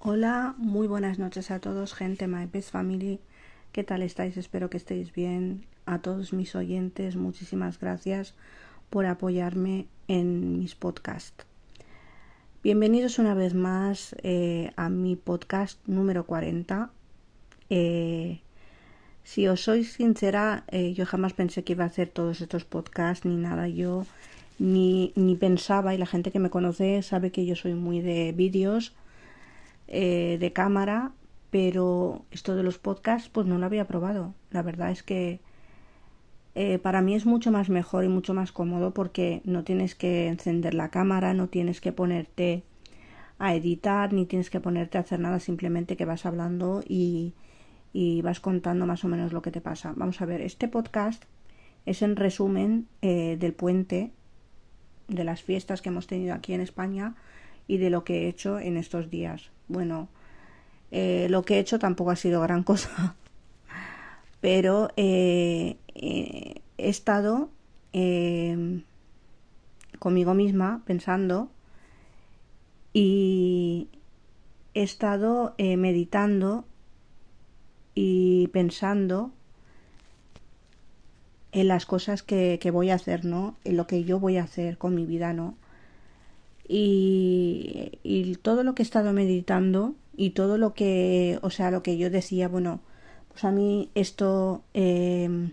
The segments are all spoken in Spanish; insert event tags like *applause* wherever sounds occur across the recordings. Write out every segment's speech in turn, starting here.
Hola, muy buenas noches a todos, gente My Best Family. ¿Qué tal estáis? Espero que estéis bien. A todos mis oyentes, muchísimas gracias por apoyarme en mis podcasts. Bienvenidos una vez más eh, a mi podcast número 40. Eh, si os soy sincera, eh, yo jamás pensé que iba a hacer todos estos podcasts ni nada. Yo ni, ni pensaba, y la gente que me conoce sabe que yo soy muy de vídeos eh, de cámara, pero esto de los podcasts pues no lo había probado. La verdad es que eh, para mí es mucho más mejor y mucho más cómodo porque no tienes que encender la cámara, no tienes que ponerte a editar, ni tienes que ponerte a hacer nada, simplemente que vas hablando y, y vas contando más o menos lo que te pasa. Vamos a ver, este podcast es en resumen eh, del puente, de las fiestas que hemos tenido aquí en España y de lo que he hecho en estos días bueno, eh, lo que he hecho tampoco ha sido gran *laughs* cosa, pero eh, eh, he estado conmigo misma pensando y he estado meditando y pensando en las cosas que, que, voy a hacer, ¿no? En lo que yo voy a hacer con mi vida, ¿no? Y, todo lo que he estado meditando y todo lo que, o sea, lo que yo decía, bueno, pues a mí esto em,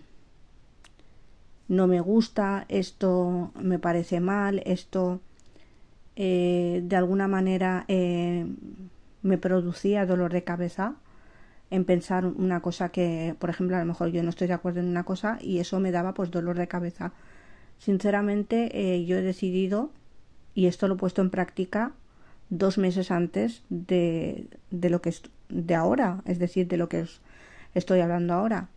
no me gusta, esto me parece mal, esto eh, de alguna manera eh, me producía dolor de cabeza en pensar una cosa que, por ejemplo, a lo mejor yo no estoy de acuerdo en una cosa y eso me daba pues dolor de cabeza. Sinceramente, eh, yo he decidido y esto lo he puesto en práctica dos meses antes de, de lo que es de ahora, es decir, de lo que estoy hablando ahora.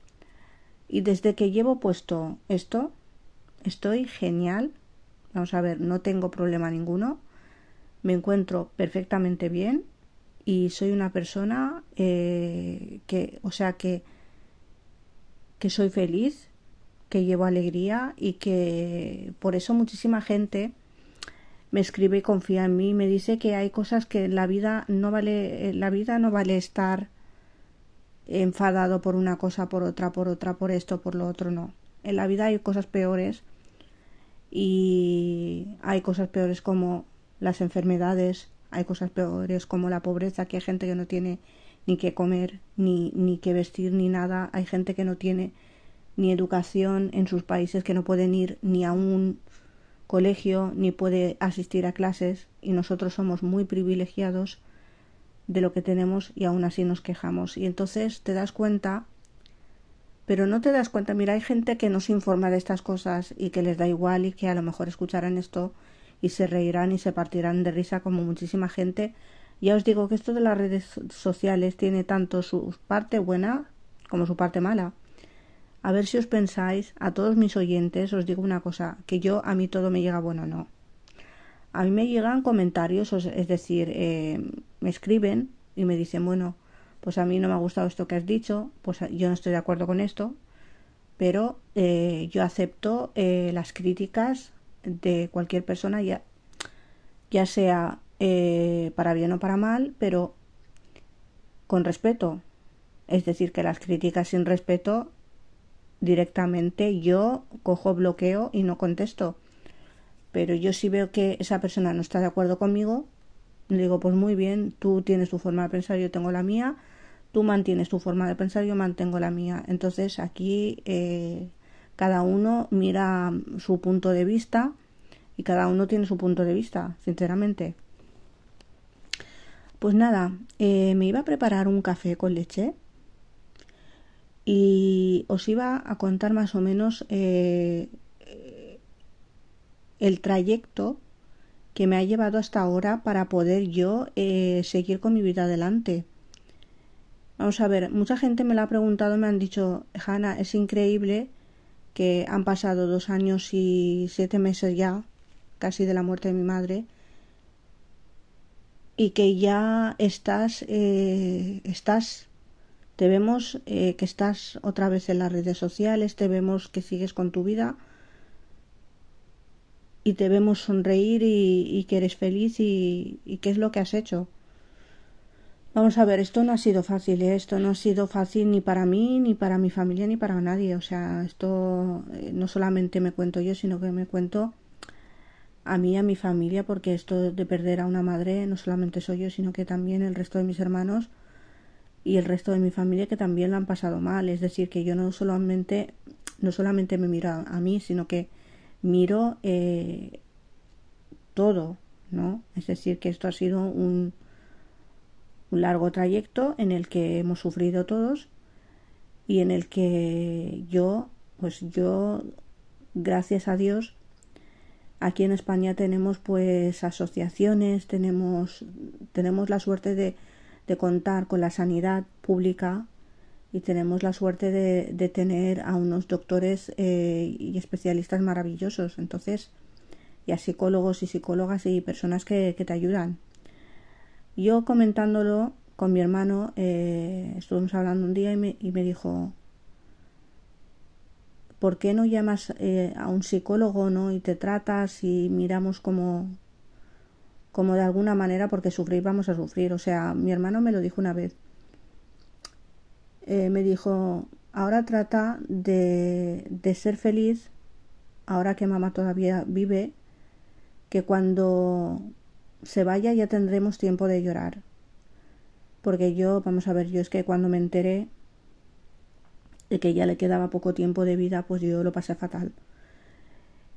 Y desde que llevo puesto esto, estoy genial. Vamos a ver, no tengo problema ninguno. Me encuentro perfectamente bien y soy una persona eh, que, o sea, que, que soy feliz, que llevo alegría y que por eso muchísima gente me escribe y confía en mí, me dice que hay cosas que en la vida no vale, la vida no vale estar enfadado por una cosa, por otra, por otra, por esto, por lo otro, no. En la vida hay cosas peores y hay cosas peores como las enfermedades, hay cosas peores como la pobreza, que hay gente que no tiene ni que comer, ni, ni que vestir, ni nada, hay gente que no tiene ni educación en sus países, que no pueden ir ni a un colegio ni puede asistir a clases y nosotros somos muy privilegiados de lo que tenemos y aún así nos quejamos. Y entonces te das cuenta, pero no te das cuenta, mira, hay gente que no se informa de estas cosas y que les da igual y que a lo mejor escucharán esto y se reirán y se partirán de risa como muchísima gente. Ya os digo que esto de las redes sociales tiene tanto su parte buena como su parte mala. A ver si os pensáis, a todos mis oyentes, os digo una cosa, que yo a mí todo me llega bueno, no. A mí me llegan comentarios, es decir, eh, me escriben y me dicen, bueno, pues a mí no me ha gustado esto que has dicho, pues yo no estoy de acuerdo con esto, pero eh, yo acepto eh, las críticas de cualquier persona, ya, ya sea para bien o para mal, pero con respeto. Es decir, que las críticas sin respeto directamente yo cojo bloqueo y no contesto. Pero yo si veo que esa persona no está de acuerdo conmigo, le digo, pues muy bien, tú tienes tu forma de pensar, yo tengo la mía, tú mantienes tu forma de pensar, yo mantengo la mía. Entonces aquí eh, cada uno mira su punto de vista y cada uno tiene su punto de vista, sinceramente. Pues nada, eh, me iba a preparar un café con leche y os iba a contar más o menos eh, el trayecto que me ha llevado hasta ahora para poder yo eh, seguir con mi vida adelante. Vamos a ver, mucha gente me lo ha preguntado, me han dicho, Hanna, es increíble que han pasado dos años y siete meses ya, casi de la muerte de mi madre, y que ya estás, eh, estás te vemos eh, que estás otra vez en las redes sociales, te vemos que sigues con tu vida y te vemos sonreír y, que eres feliz y, qué es lo que has hecho. Vamos a ver, esto no ha sido fácil, ¿eh? esto no ha sido fácil ni para mí, ni para mi familia, ni para nadie. O sea, esto eh, no solamente me cuento yo, sino que me cuento a mí a mi familia, porque esto de perder a una madre no solamente soy yo, sino que también el resto de mis hermanos y el resto de mi familia que también lo han pasado mal. Es decir, que yo no solamente, no solamente me miro a, mí, sino que miro eh, todo, ¿no? Es decir, que esto ha sido un un largo trayecto en el que hemos sufrido todos y en el que yo, pues yo, gracias a Dios, aquí en España tenemos pues asociaciones, tenemos, tenemos la suerte de, de contar con la sanidad pública y tenemos la suerte de, tener a unos doctores eh, y especialistas maravillosos. Entonces, y a psicólogos y psicólogas y personas que, te ayudan. Yo comentándolo con mi hermano, eh, estuvimos hablando un día y me, y me dijo, ¿por qué no llamas eh, a un psicólogo no y te tratas y miramos como como de alguna manera porque sufrir vamos a sufrir o sea mi hermano me lo dijo una vez eh, me dijo ahora trata de, de ser feliz ahora que mamá todavía vive que cuando se vaya ya tendremos tiempo de llorar. Porque yo, vamos a ver, yo es que cuando me enteré de que ya le quedaba poco tiempo de vida, pues yo lo pasé fatal.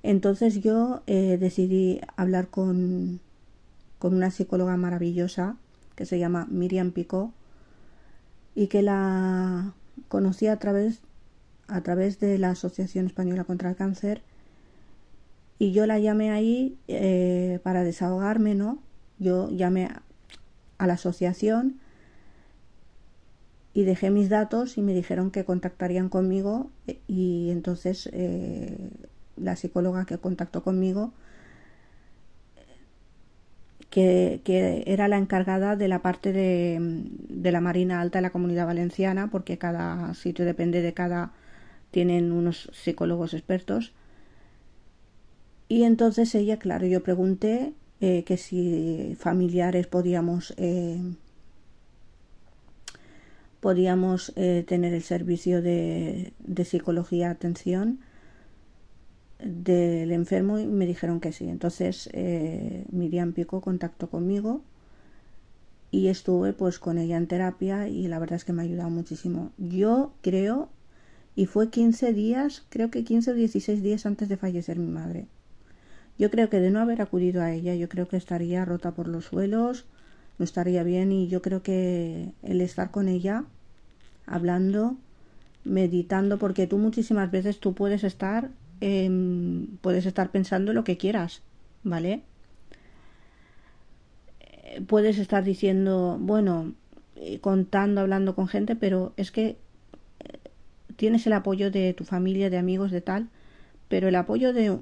Entonces yo eh, decidí hablar con, con una psicóloga maravillosa que se llama Miriam Picó y que la conocí a través, a través de la Asociación Española contra el Cáncer y yo la llamé ahí eh, para desahogarme, ¿no? Yo llamé a la asociación y dejé mis datos y me dijeron que contactarían conmigo eh, y entonces eh, la psicóloga que contactó conmigo que, era la encargada de la parte de, de la Marina Alta de la Comunidad Valenciana porque cada sitio depende de cada tienen unos psicólogos expertos. Y entonces ella, claro, yo pregunté eh, que si familiares podíamos eh, podíamos eh, tener el servicio de, de psicología atención del enfermo y me dijeron que sí. Entonces Miriam Pico contactó conmigo y estuve pues con ella en terapia y la verdad es que me ha ayudado muchísimo. Yo creo, y fue 15 días, creo que 15 o 16 días antes de fallecer mi madre. Yo creo que de no haber acudido a ella, yo creo que estaría rota por los suelos, no estaría bien y yo creo que el estar con ella, hablando, meditando, porque tú muchísimas veces tú puedes estar, puedes estar pensando lo que quieras, ¿vale? Eh, puedes estar diciendo, bueno, eh, contando, hablando con gente, pero es que eh, tienes el apoyo de tu familia, de amigos, de tal, pero el apoyo de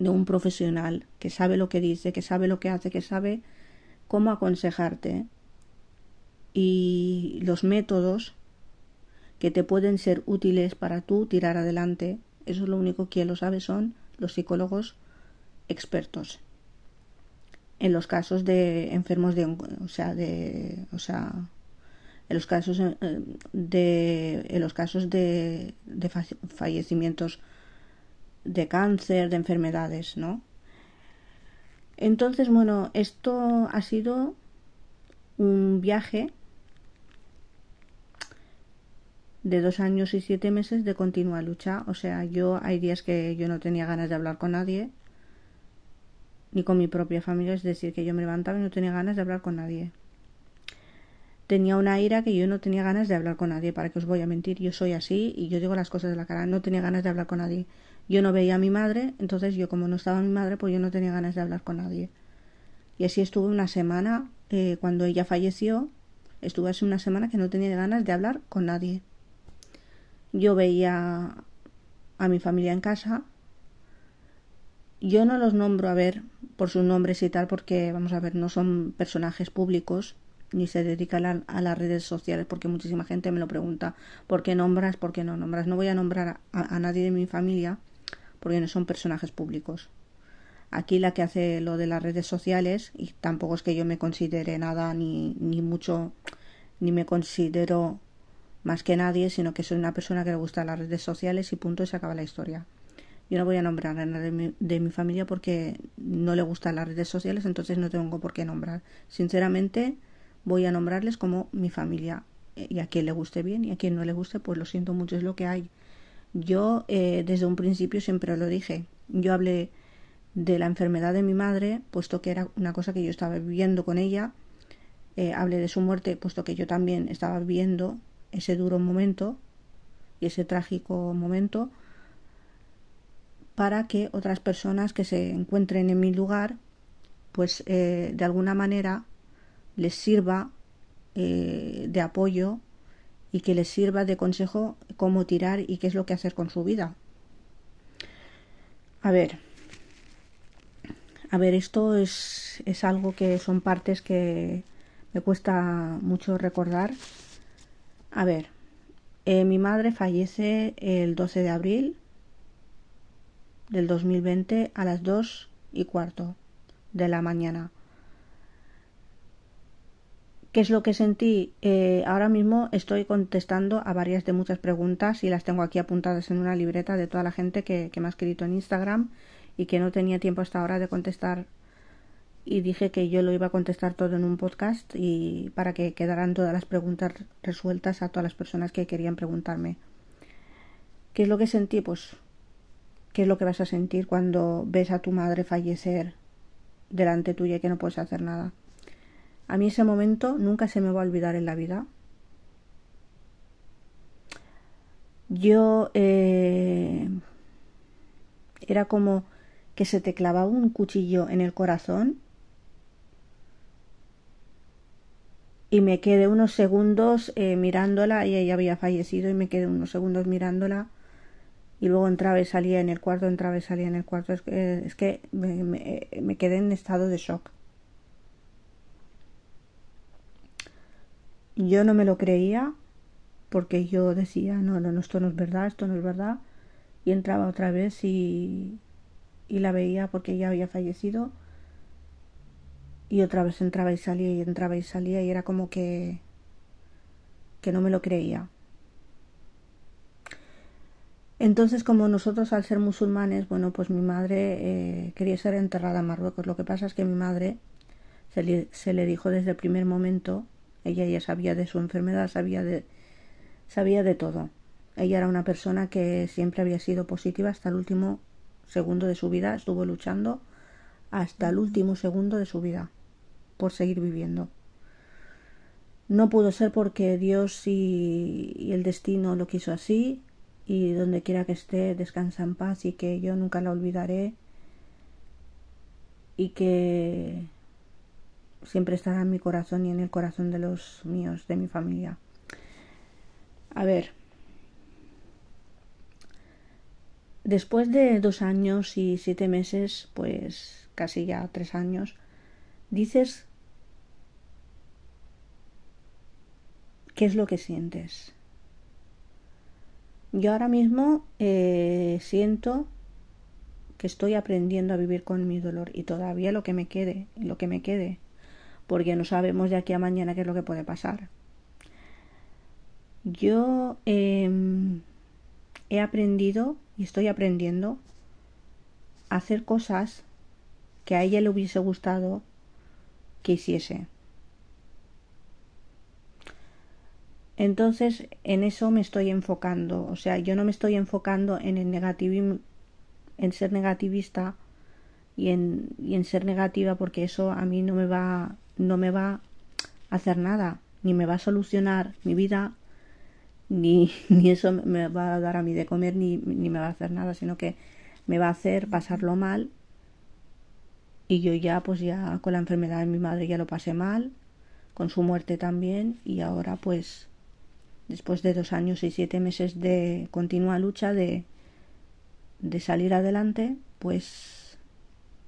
de un profesional que sabe lo que dice, que sabe lo que hace, que sabe cómo aconsejarte y los métodos que te pueden ser útiles para tú tirar adelante. Eso es lo único que lo sabe son los psicólogos expertos. En los casos de enfermos de o sea, de o sea, en los casos eh, de en los casos de, de fallecimientos de cáncer, de enfermedades, ¿no? Entonces, bueno, esto ha sido un viaje de dos años y siete meses de continua lucha. O sea, yo hay días que yo no tenía ganas de hablar con nadie, ni con mi propia familia, es decir, que yo me levantaba y no tenía ganas de hablar con nadie. Tenía una ira que yo no tenía ganas de hablar con nadie, para que os voy a mentir, yo soy así y yo digo las cosas de la cara, no tenía ganas de hablar con nadie. Yo no veía a mi madre, entonces yo como no estaba mi madre, pues yo no tenía ganas de hablar con nadie. Y así estuve una semana, eh, cuando ella falleció, estuve así una semana que no tenía ganas de hablar con nadie. Yo veía a mi familia en casa. Yo no los nombro a ver por sus nombres y tal, porque, vamos a ver, no son personajes públicos, ni se dedican a, las redes sociales, porque muchísima gente me lo pregunta, ¿por qué nombras? ¿Por qué no nombras? No voy a nombrar a nadie de mi familia, porque no son personajes públicos. aquí la que hace lo de las redes sociales y tampoco es que yo me considere nada ni, ni mucho ni me considero más que nadie sino que soy una persona que le gusta las redes sociales y punto y se acaba la historia. Yo no voy a nombrar a nadie de mi, familia porque no le gustan las redes sociales entonces no tengo por qué nombrar. Sinceramente voy a nombrarles como mi familia y a quien le guste bien y a quien no le guste pues lo siento mucho es lo que hay. Yo eh, desde un principio siempre lo dije. Yo hablé de la enfermedad de mi madre, puesto que era una cosa que yo estaba viviendo con ella. Eh, hablé de su muerte, puesto que yo también estaba viviendo ese duro momento y ese trágico momento, para que otras personas que se encuentren en mi lugar, pues eh, de alguna manera les sirva eh, de apoyo y que les sirva de consejo cómo tirar y qué es lo que hacer con su vida. A ver, a ver, esto es, es algo que son partes que me cuesta mucho recordar. A ver, eh, mi madre fallece el 12 de abril del 2020 a las 2 y cuarto de la mañana. ¿Qué es lo que sentí? Eh, ahora mismo estoy contestando a varias de muchas preguntas y las tengo aquí apuntadas en una libreta de toda la gente que, que me ha escrito en Instagram y que no tenía tiempo hasta ahora de contestar y dije que yo lo iba a contestar todo en un podcast y para que quedaran todas las preguntas resueltas a todas las personas que querían preguntarme. ¿Qué es lo que sentí? Pues ¿qué es lo que vas a sentir cuando ves a tu madre fallecer delante tuya y que no puedes hacer nada? A mí ese momento nunca se me va a olvidar en la vida. Yo eh, era como que se te clavaba un cuchillo en el corazón y me quedé unos segundos eh, mirándola y ella había fallecido y me quedé unos segundos mirándola y luego entraba y salía en el cuarto, entraba y salía en el cuarto. Es que, es que me, me, quedé en estado de shock. Yo no me lo creía porque yo decía, no, no, no, esto no es verdad, esto no es verdad. Y entraba otra vez y, y la veía porque ella había fallecido y otra vez entraba y salía y entraba y salía y era como que que no me lo creía. Entonces, como nosotros al ser musulmanes, bueno, pues mi madre eh, quería ser enterrada en Marruecos. Lo que pasa es que mi madre se le, se le dijo desde el primer momento, ella ya sabía de su enfermedad, sabía de, sabía de todo. Ella era una persona que siempre había sido positiva hasta el último segundo de su vida, estuvo luchando hasta el último segundo de su vida por seguir viviendo. No pudo ser porque Dios y, el destino lo quiso así y donde quiera que esté descansa en paz y que yo nunca la olvidaré y que siempre estará en mi corazón y en el corazón de los míos, de mi familia. A ver, Después de dos años y siete meses, pues casi ya tres años, dices qué es lo que sientes. Yo ahora mismo eh, siento que estoy aprendiendo a vivir con mi dolor y todavía lo que me quede, lo que me quede, porque no sabemos de aquí a mañana qué es lo que puede pasar. Yo em, he aprendido y estoy aprendiendo a hacer cosas que a ella le hubiese gustado que hiciese. Entonces, en eso me estoy enfocando. O sea, yo no me estoy enfocando en el negativismo, en ser negativista y en, y en ser negativa porque eso a mí no me va, no me va a hacer nada, ni me va a solucionar mi vida, ni, *laughs* ni eso me va a dar a mí de comer, ni, ni me va a hacer nada, sino que me va a hacer pasarlo mal. Y yo ya, pues ya con la enfermedad de mi madre ya lo pasé mal, con su muerte también, y ahora pues después de dos años y siete meses de continua lucha de, de salir adelante, pues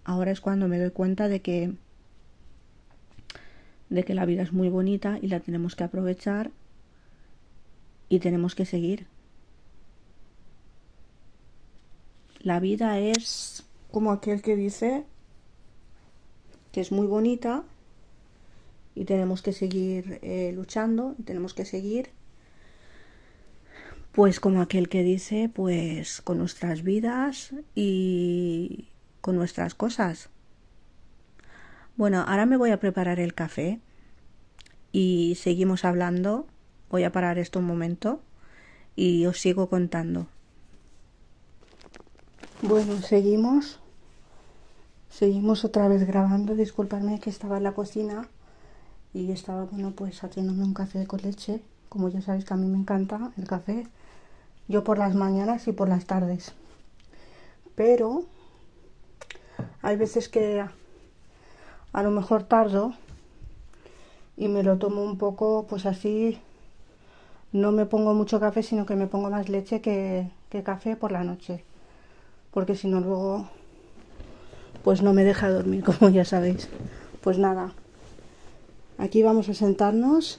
ahora es cuando me doy cuenta de que de que la vida es muy bonita y la tenemos que aprovechar y tenemos que seguir. La vida es como aquel que dice, que es muy bonita y tenemos que seguir eh, luchando y tenemos que seguir pues como aquel que dice pues con nuestras vidas y con nuestras cosas bueno ahora me voy a preparar el café y seguimos hablando voy a parar esto un momento y os sigo contando bueno seguimos seguimos otra vez grabando disculpadme que estaba en la cocina y estaba, bueno, pues haciéndome un café con leche. Como ya sabéis que a mí me encanta el café. Yo por las mañanas y por las tardes. Pero hay veces que a lo mejor tardo y me lo tomo un poco, pues así. No me pongo mucho café, sino que me pongo más leche que, que café por la noche. Porque si no luego, pues no me deja dormir, *laughs* como ya sabéis. Pues nada, Aquí vamos a sentarnos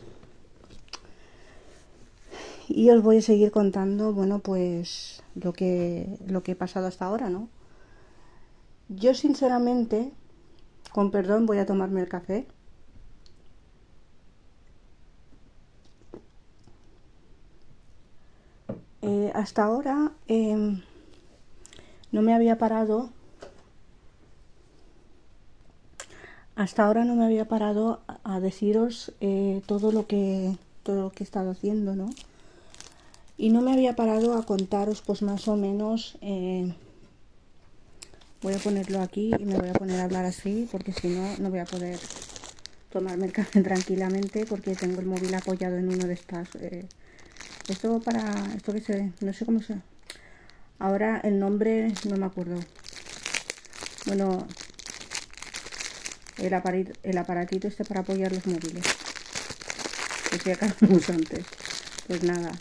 y os voy a seguir contando, bueno, pues lo que lo que he pasado hasta ahora, ¿no? Yo sinceramente, con perdón, voy a tomarme el café. Eh, hasta ahora em, no me había parado hasta ahora no me había parado a deciros eh, todo lo que todo lo que he estado haciendo no y no me había parado a contaros pues más o menos eh, voy a ponerlo aquí y me voy a poner a hablar así porque si no no voy a poder tomarme el café *laughs* tranquilamente porque tengo el móvil apoyado en uno de estas eh, esto para esto que se no sé cómo se ahora el nombre no me acuerdo bueno el, aparatito, el aparatito este para apoyar los móviles. Que acaso *laughs* mucho antes. Pues nada.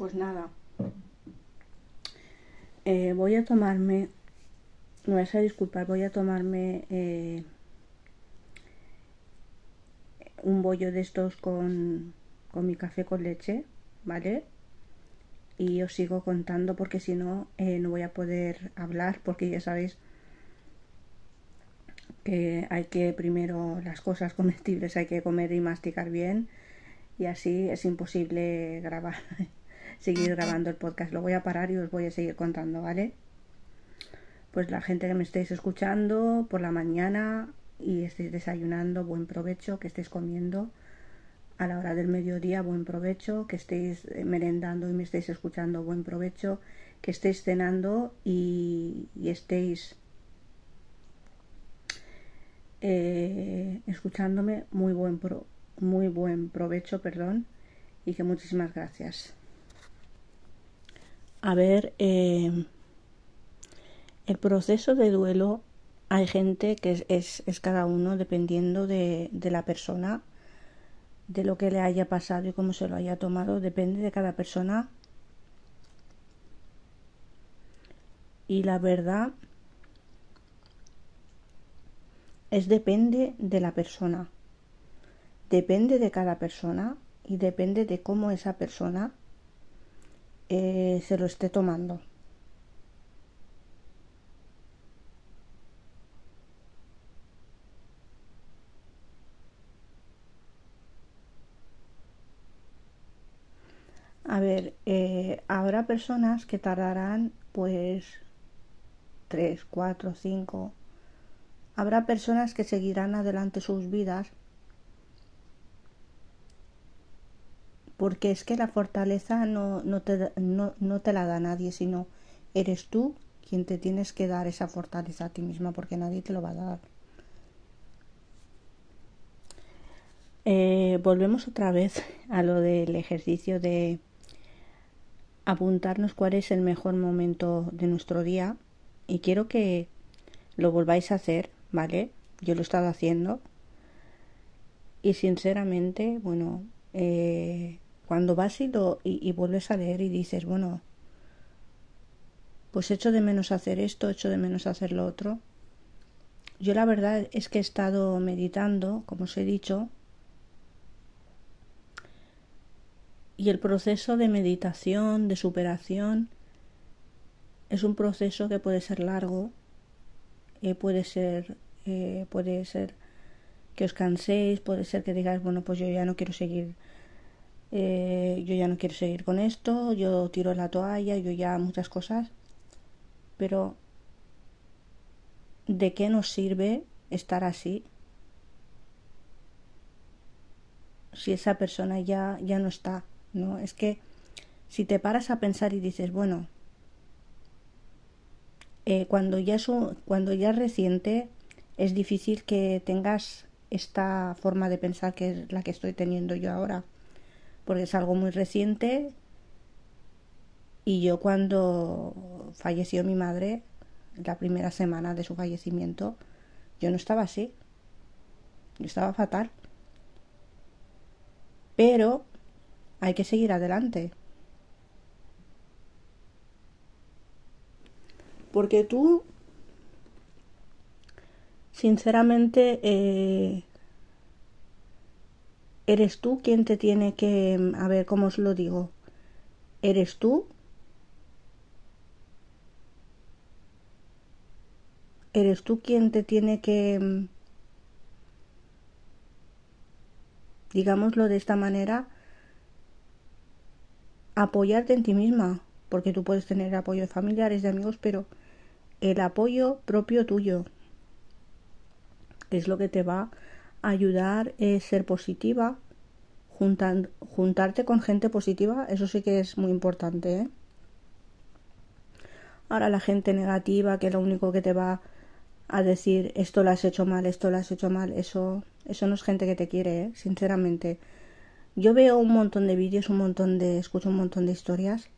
Pues nada. Eh, voy a tomarme. Me vais a disculpar, voy a tomarme eh, un bollo de estos con, con mi café con leche, ¿vale? Y os sigo contando porque si no, eh, no voy a poder hablar porque ya sabéis que hay que primero las cosas *laughs* comestibles hay que comer y masticar bien y así es imposible grabar *laughs* seguir grabando el podcast. Lo voy a parar y os voy a seguir contando, ¿vale? Pues la gente que me estéis escuchando por la mañana y estéis desayunando, buen provecho, que estéis comiendo a la hora del mediodía, buen provecho, que estéis eh, merendando y me estéis escuchando, buen provecho, que estéis cenando y, estéis eh, escuchándome, muy buen, pro, muy buen provecho, perdón, y que muchísimas gracias. A ver, eh, el proceso de duelo hay gente que es, es, cada uno dependiendo de, de, la persona, de lo que le haya pasado y cómo se lo haya tomado, depende de cada persona. Y la verdad es depende de la persona, depende de cada persona y depende de cómo esa persona eh, se lo esté tomando. A ver, eh, habrá personas que tardarán pues 3, 4, 5. Habrá personas que seguirán adelante sus vidas porque es que la fortaleza no, no, te, no, no te la da nadie, sino eres tú quien te tienes que dar esa fortaleza a ti misma, porque nadie te lo va a dar. Eh, volvemos otra vez a lo del ejercicio de apuntarnos cuál es el mejor momento de nuestro día y quiero que lo volváis a hacer, ¿vale? Yo lo he estado haciendo y sinceramente, bueno, eh, cuando vas y, lo, y, vuelves a leer y dices, bueno, pues echo de menos hacer esto, echo de menos hacer lo otro. Yo la verdad es que he estado meditando, como os he dicho, y el proceso de meditación, de superación, es un proceso que puede ser largo, eh, puede ser, eh, puede ser que os canséis, puede ser que digáis, bueno, pues yo ya no quiero seguir, eh, yo ya no quiero seguir con esto, yo tiro la toalla, yo ya muchas cosas, pero ¿de qué nos sirve estar así? Si esa persona ya, ya no está, ¿no? Es que si te paras a pensar y dices, bueno, eh, cuando, ya es cuando ya es reciente, es difícil que tengas esta forma de pensar que es la que estoy teniendo yo ahora, porque es algo muy reciente y yo cuando falleció mi madre, la primera semana de su fallecimiento, yo no estaba así, yo estaba fatal. Pero hay que seguir adelante. Porque tú sinceramente, eh, eres tú quien te tiene que, a ver, ¿cómo os lo digo? ¿Eres tú? ¿Eres tú quien te tiene que, digámoslo de esta manera, apoyarte en ti misma? Porque tú puedes tener apoyo de familiares, de amigos, pero el apoyo propio tuyo, es lo que te va a ayudar es ser positiva, juntarte con gente positiva, eso sí que es muy importante. ¿eh? Ahora la gente negativa, que lo único que te va a decir esto lo has hecho mal, esto lo has hecho mal, eso, eso no es gente que te quiere, ¿eh? sinceramente. Yo veo un montón de vídeos, un montón de, escucho un montón de historias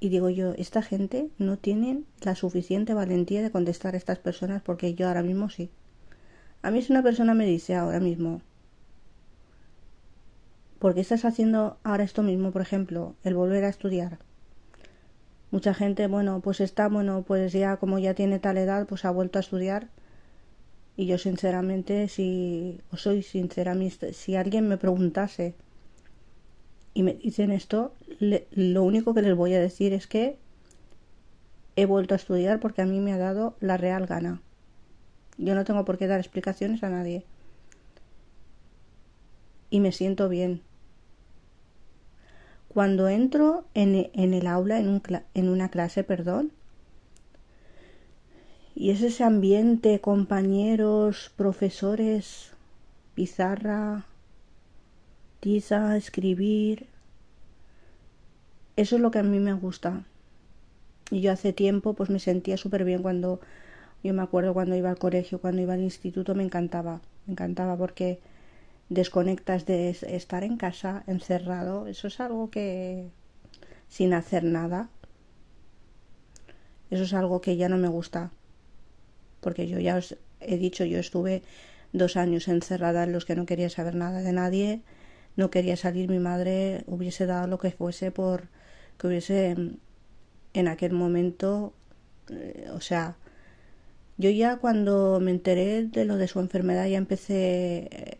y digo yo, esta gente no tiene la suficiente valentía de contestar a estas personas porque yo ahora mismo sí. A mí si una persona me dice ahora mismo, ¿por qué estás haciendo ahora esto mismo, por ejemplo, el volver a estudiar? Mucha gente, bueno, pues está, bueno, pues ya como ya tiene tal edad, pues ha vuelto a estudiar. Y yo sinceramente, si os soy sincera, si alguien me preguntase y me dicen esto, lo único que les voy a decir es que he vuelto a estudiar porque a mí me ha dado la real gana. Yo no tengo por qué dar explicaciones a nadie. Y me siento bien. Cuando entro en, el aula, en, un, en una clase, perdón, y es ese ambiente, compañeros, profesores, pizarra, tiza, escribir. Eso es lo que a mí me gusta. Y yo hace tiempo pues me sentía súper bien cuando yo me acuerdo cuando iba al colegio, cuando iba al instituto, me encantaba, me encantaba porque desconectas de estar en casa, encerrado, eso es algo que sin hacer nada, eso es algo que ya no me gusta, porque yo ya os he dicho, yo estuve dos años encerrada en los que no quería saber nada de nadie, no quería salir, mi madre hubiese dado lo que fuese por que hubiese en aquel momento, eh, o sea, yo ya cuando me enteré de lo de su enfermedad ya empecé eh,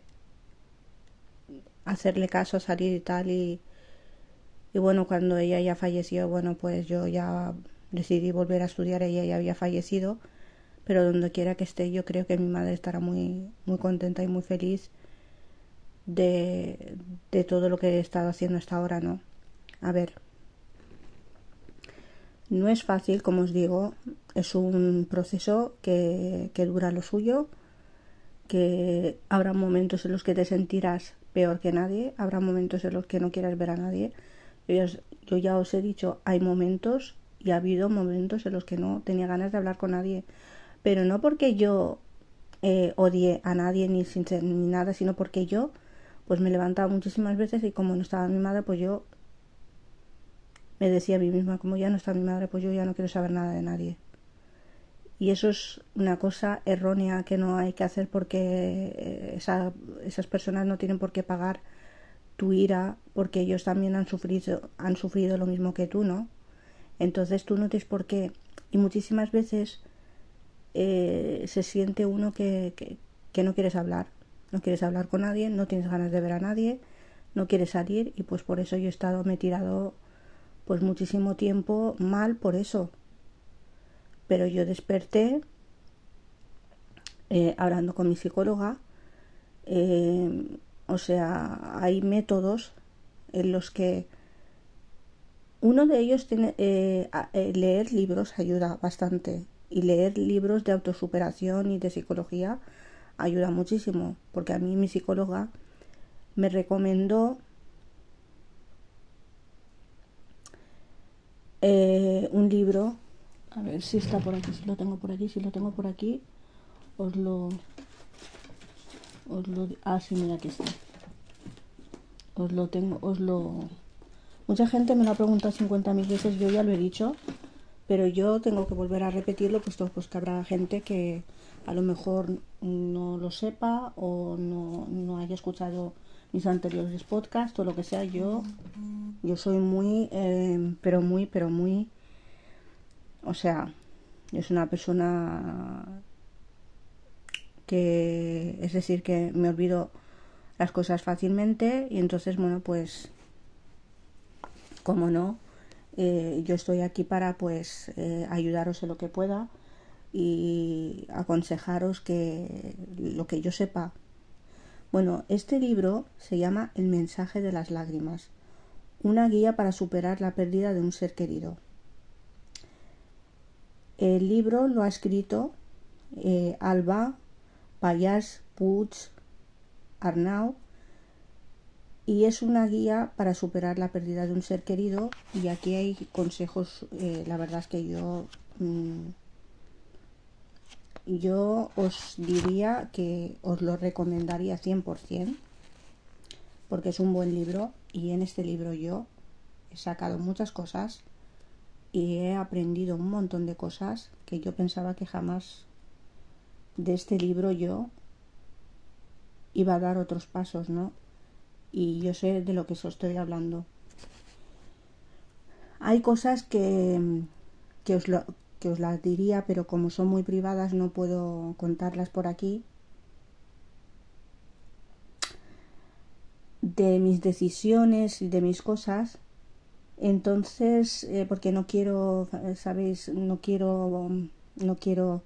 a hacerle caso, a salir y tal y, y bueno, cuando ella ya falleció, bueno, pues yo ya decidí volver a estudiar, ella ya había fallecido, pero donde quiera que esté yo creo que mi madre estará muy, muy contenta y muy feliz de, de todo lo que he estado haciendo hasta ahora, ¿no? A ver, no es fácil, como os digo, es un proceso que, dura lo suyo, que habrá momentos en los que te sentirás peor que nadie, habrá momentos en los que no quieras ver a nadie. Yo ya, os he dicho, hay momentos y ha habido momentos en los que no tenía ganas de hablar con nadie, pero no porque yo eh, odie a nadie ni, sin, ni nada, sino porque yo pues me levantaba muchísimas veces y como no estaba mi madre, pues yo me decía a mí misma, como ya no está mi madre, pues yo ya no quiero saber nada de nadie. Y eso es una cosa errónea que no hay que hacer porque eh, esas personas no tienen por qué pagar tu ira porque ellos también han sufrido, han sufrido lo mismo que tú, ¿no? Entonces tú no tienes por qué. Y muchísimas veces eh, se siente uno que, que, no quieres hablar. No quieres hablar con nadie, no tienes ganas de ver a nadie, no quieres salir y pues por eso yo he estado, me he tirado pues muchísimo tiempo mal por eso. Pero yo desperté eh, hablando con mi psicóloga. Eh, o sea, hay métodos en los que uno de ellos tiene eh, leer libros ayuda bastante y leer libros de autosuperación y de psicología ayuda muchísimo porque a mí mi psicóloga me recomendó eh, un libro. A ver si está por aquí si lo tengo por aquí si lo tengo por aquí os lo os lo ah sí mira aquí está. Os lo tengo os lo mucha gente me lo ha preguntado 50.000 veces yo ya lo he dicho pero yo tengo que volver a repetirlo puesto pues que habrá gente que a lo mejor no lo sepa o no, no haya escuchado mis anteriores podcasts o lo que sea. Yo yo soy muy eh, pero muy pero muy o sea yo soy una persona que es decir que me olvido las cosas fácilmente y entonces bueno pues como no eh, yo estoy aquí para pues eh, ayudaros en lo que pueda y aconsejaros que lo que yo sepa. Bueno, este libro se llama El mensaje de las lágrimas, una guía para superar la pérdida de un ser querido. El libro lo ha escrito eh, Alba Payas Puig Arnau y es una guía para superar la pérdida de un ser querido y aquí hay consejos eh, la verdad es que yo mm, yo os diría que os lo recomendaría 100% porque es un buen libro y en este libro yo he sacado muchas cosas y he aprendido un montón de cosas que yo pensaba que jamás de este libro yo iba a dar otros pasos, ¿no? Y yo sé de lo que os estoy hablando. Hay cosas que, que, os lo, que os las diría, pero como son muy privadas no puedo contarlas por aquí. De mis decisiones y de mis cosas. Entonces, eh, porque no quiero, sabéis, no quiero, no quiero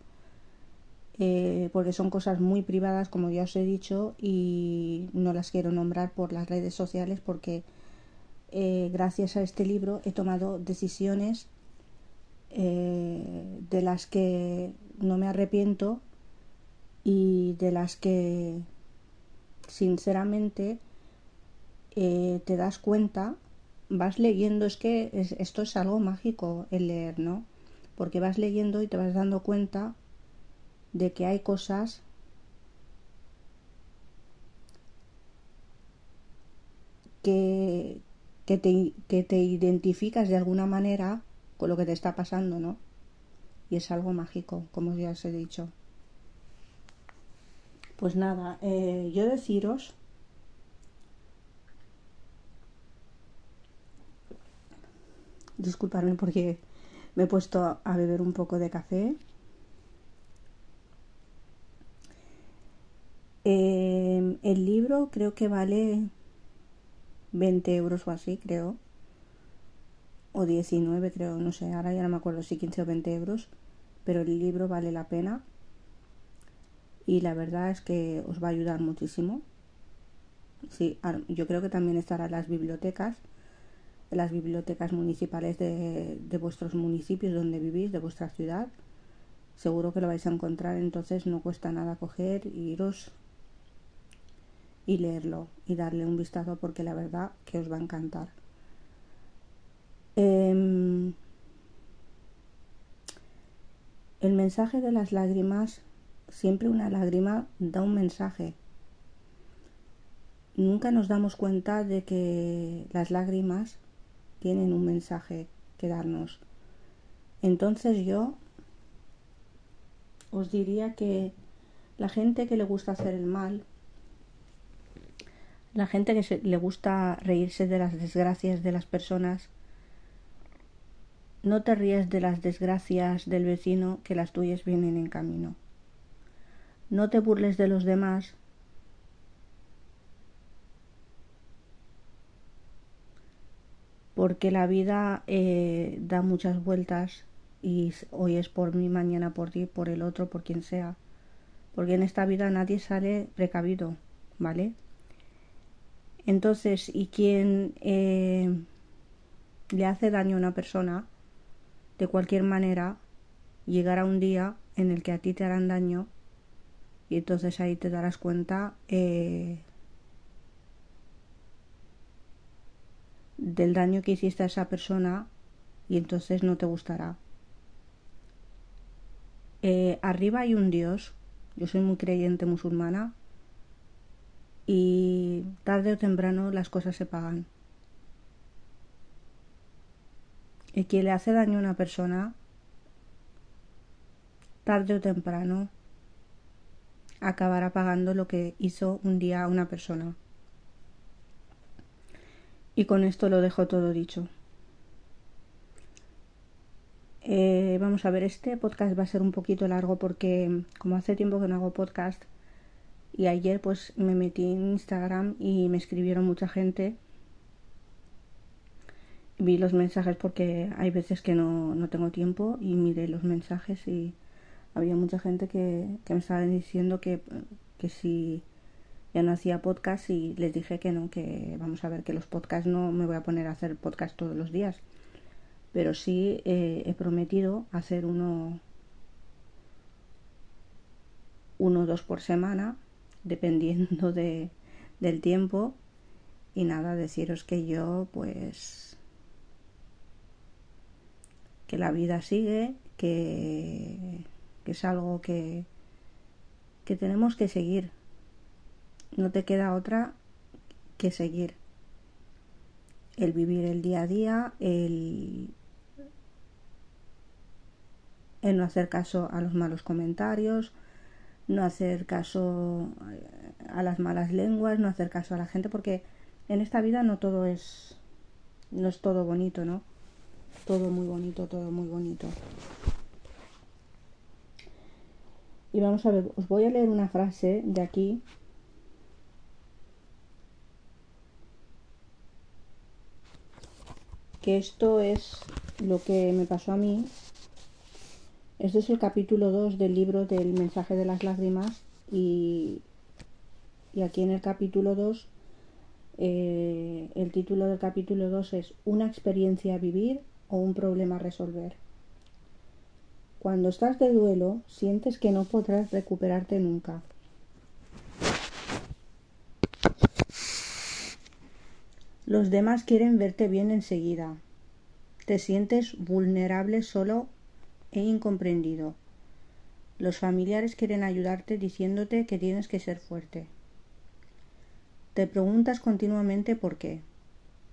eh, porque son cosas muy privadas, como ya os he dicho, y no las quiero nombrar por las redes sociales porque eh, gracias a este libro he tomado decisiones eh, de las que no me arrepiento y de las que sinceramente te das cuenta, vas leyendo, es que esto es algo mágico el leer, ¿no? Porque vas leyendo y te vas dando cuenta de que hay cosas que, que, te, que te identificas de alguna manera con lo que te está pasando, ¿no? Y es algo mágico, como ya os he dicho. Pues nada, eh, yo deciros disculparme porque me he puesto a beber un poco de café Eh, el libro creo que vale 20 euros o así, creo. O 19, creo, no sé, ahora ya no me acuerdo si 15 o 20 euros. Pero el libro vale la pena. Y la verdad es que os va a ayudar muchísimo. Sí, yo creo que también estará en las bibliotecas, las bibliotecas municipales de, de vuestros municipios donde vivís, de vuestra ciudad. Seguro que lo vais a encontrar, entonces no cuesta nada coger iros y leerlo y darle un vistazo porque la verdad que os va a encantar. Em, el mensaje de las lágrimas, siempre una lágrima da un mensaje. Nunca nos damos cuenta de que las lágrimas tienen un mensaje que darnos. Entonces yo os diría que la gente que le gusta hacer el mal, La gente que le gusta reírse de las desgracias de las personas, no te ríes de las desgracias del vecino que las tuyas vienen en camino. No te burles de los demás porque la vida eh, da muchas vueltas y hoy es por mí, mañana por ti, por el otro, por quien sea. Porque en esta vida nadie sale precavido, ¿vale? Entonces, y quien eh, le hace daño a una persona, de cualquier manera, llegará un día en el que a ti te harán daño y entonces ahí te darás cuenta eh, del daño que hiciste a esa persona y entonces no te gustará. Eh, arriba hay un Dios, yo soy muy creyente musulmana y tarde o temprano las cosas se pagan. Y quien le hace daño a una persona, tarde o temprano, acabará pagando lo que hizo un día a una persona. Y con esto lo dejo todo dicho. Eh, vamos a ver, este podcast va a ser un poquito largo porque como hace tiempo que no hago podcast y ayer pues me metí en Instagram y me escribieron mucha gente. Vi los mensajes porque hay veces que no, no tengo tiempo y miré los mensajes y había mucha gente que, que me estaba diciendo que, que si ya no hacía podcast y les dije que no, que vamos a ver que los podcasts no me voy a poner a hacer podcast todos los días, pero sí eh, he prometido hacer uno uno o dos por semana, dependiendo de, del tiempo. Y nada, deciros que yo, pues, que la vida sigue, que, que es algo que, que tenemos que seguir, no te queda otra que seguir. El vivir el día a día, el, el no hacer caso a los malos comentarios, no hacer caso a las malas lenguas, no hacer caso a la gente, porque en esta vida no todo es, no es todo bonito, ¿no? Todo muy bonito, todo muy bonito. Y vamos a ver, os voy a leer una frase de aquí que esto es lo que me pasó a mí. Este es el capítulo 2 del libro del mensaje de las lágrimas y, y aquí en el capítulo 2 eh, el título del capítulo 2 es Una experiencia a vivir o un problema a resolver. Cuando estás de duelo, sientes que no podrás recuperarte nunca. Los demás quieren verte bien enseguida. Te sientes vulnerable solo e incomprendido. Los familiares quieren ayudarte diciéndote que tienes que ser fuerte. Te preguntas continuamente por qué.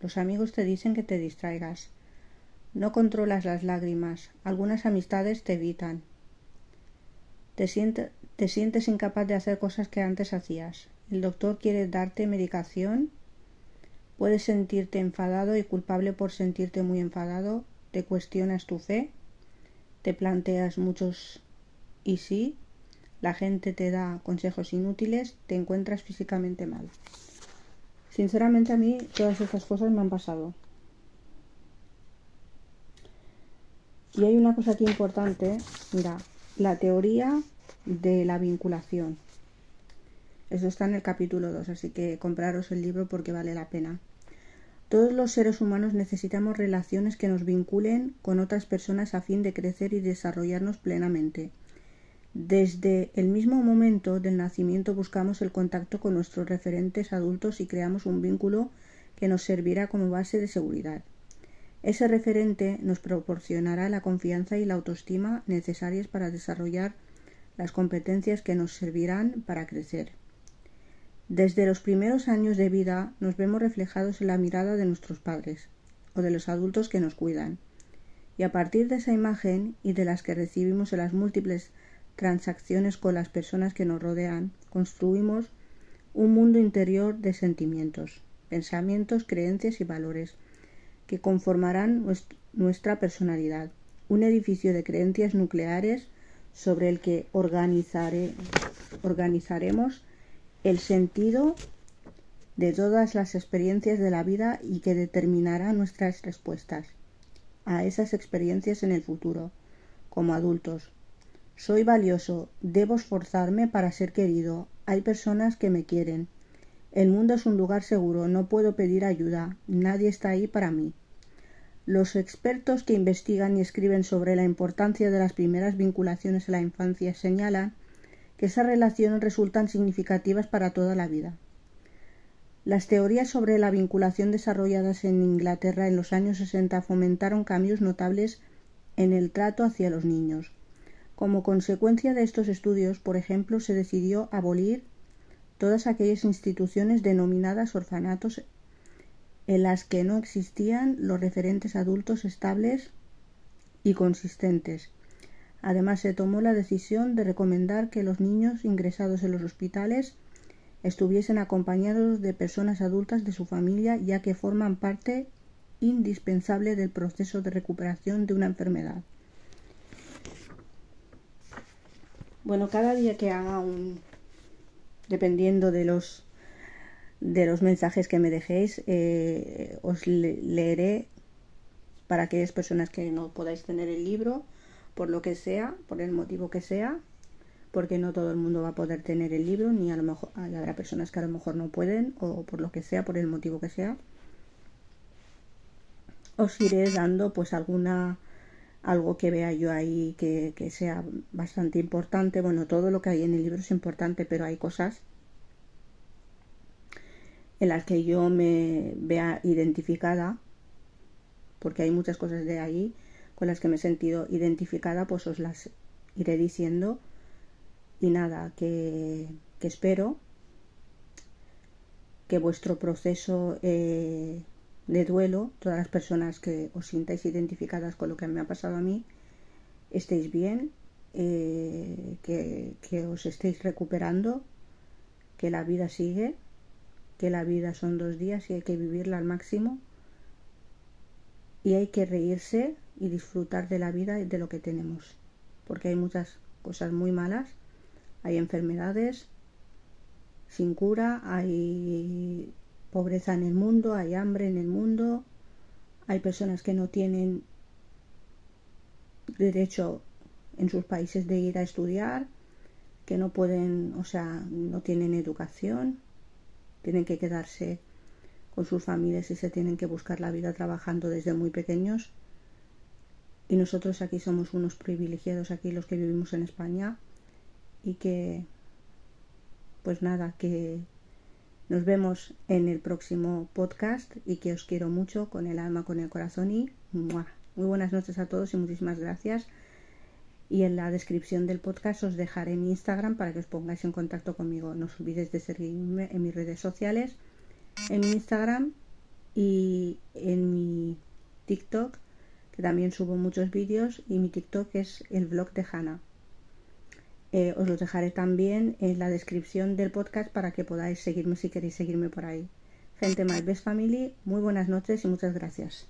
Los amigos te dicen que te distraigas. No controlas las lágrimas. Algunas amistades te evitan. Te, te sientes incapaz de hacer cosas que antes hacías. El doctor quiere darte medicación Puedes sentirte enfadado y culpable por sentirte muy enfadado, te cuestionas tu fe, te planteas muchos y sí, la gente te da consejos inútiles, te encuentras físicamente mal. Sinceramente a mí todas estas cosas me han pasado. Y hay una cosa aquí importante, mira, la teoría de la vinculación. Eso está en el capítulo 2, así que compraros el libro porque vale la pena. Todos los seres humanos necesitamos relaciones que nos vinculen con otras personas a fin de crecer y desarrollarnos plenamente. Desde el mismo momento del nacimiento buscamos el contacto con nuestros referentes adultos y creamos un vínculo que nos servirá como base de seguridad. Ese referente nos proporcionará la confianza y la autoestima necesarias para desarrollar las competencias que nos servirán para crecer. Desde los primeros años de vida nos vemos reflejados en la mirada de nuestros padres o de los adultos que nos cuidan. Y a partir de esa imagen y de las que recibimos en las múltiples transacciones con las personas que nos rodean, construimos un mundo interior de sentimientos, pensamientos, creencias y valores que conformarán nuestra personalidad, un edificio de creencias nucleares sobre el que organizaremos el sentido de todas las experiencias de la vida y que determinará nuestras respuestas a esas experiencias en el futuro, como adultos. Soy valioso, debo esforzarme para ser querido, hay personas que me quieren. El mundo es un lugar seguro, no puedo pedir ayuda, nadie está ahí para mí. Los expertos que investigan y escriben sobre la importancia de las primeras vinculaciones en la infancia señalan esas relaciones resultan significativas para toda la vida. Las teorías sobre la vinculación desarrolladas en Inglaterra en los años 60 fomentaron cambios notables en el trato hacia los niños. Como consecuencia de estos estudios, por ejemplo, se decidió abolir todas aquellas instituciones denominadas orfanatos en las que no existían los referentes adultos estables y consistentes. Además, se tomó la decisión de recomendar que los niños ingresados en los hospitales estuviesen acompañados de personas adultas de su familia ya que forman parte indispensable del proceso de recuperación de una enfermedad. Bueno, cada día que haga un... dependiendo de los de los mensajes que me dejéis, eh, os leeré para aquellas personas que no podáis tener el libro, por lo que sea, por el motivo que sea, porque no todo el mundo va a poder tener el libro, ni a lo mejor habrá personas que a lo mejor no pueden, o por lo que sea, por el motivo que sea. Os iré dando pues alguna algo que vea yo ahí que, que sea bastante importante. Bueno, todo lo que hay en el libro es importante, pero hay cosas en las que yo me vea identificada, porque hay muchas cosas de ahí las que me he sentido identificada, pues os las iré diciendo. Y nada, que, espero que vuestro proceso eh, de duelo, todas las personas que os sintáis identificadas con lo que me ha pasado a mí, estéis bien, eh, que, que os estéis recuperando, que la vida sigue, que la vida son dos días y hay que vivirla al máximo. Y hay que reírse y disfrutar de la vida y de lo que tenemos, porque hay muchas cosas muy malas hay enfermedades sin cura, hay pobreza en el mundo, hay hambre en el mundo, hay personas que no tienen derecho en sus países de ir a estudiar, que no pueden, o sea, no tienen educación, tienen que quedarse con sus familias y se tienen que buscar la vida trabajando desde muy pequeños. Y nosotros aquí somos unos privilegiados, aquí los que vivimos en España, y que pues nada, que nos vemos en el próximo podcast y que os quiero mucho con el alma, con el corazón y muy buenas noches a todos y muchísimas gracias. Y en la descripción del podcast os dejaré mi Instagram para que os pongáis en contacto conmigo. No os olvidéis de seguirme en mis redes sociales, en mi Instagram y en mi TikTok, que también subo muchos vídeos y mi TikTok es el blog de Hanna. Eh, os los dejaré también en la descripción del podcast para que podáis seguirme si queréis seguirme por ahí. Gente My Best Family, muy buenas noches y muchas gracias.